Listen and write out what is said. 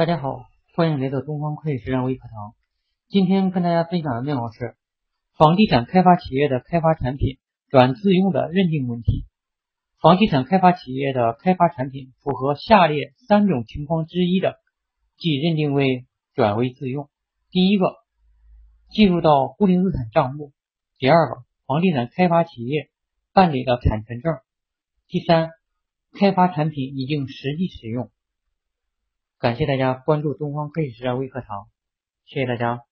大家好，欢迎来到东方会计实战微课堂。今天跟大家分享的内容是房地产开发企业的开发产品转自用的认定问题。房地产开发企业的开发产品符合下列三种情况之一的，即认定为转为自用。第一个，计入到固定资产账目；第二个，房地产开发企业办理了产权证；第三，开发产品已经实际使用。感谢大家关注东方科技实战微课堂，谢谢大家。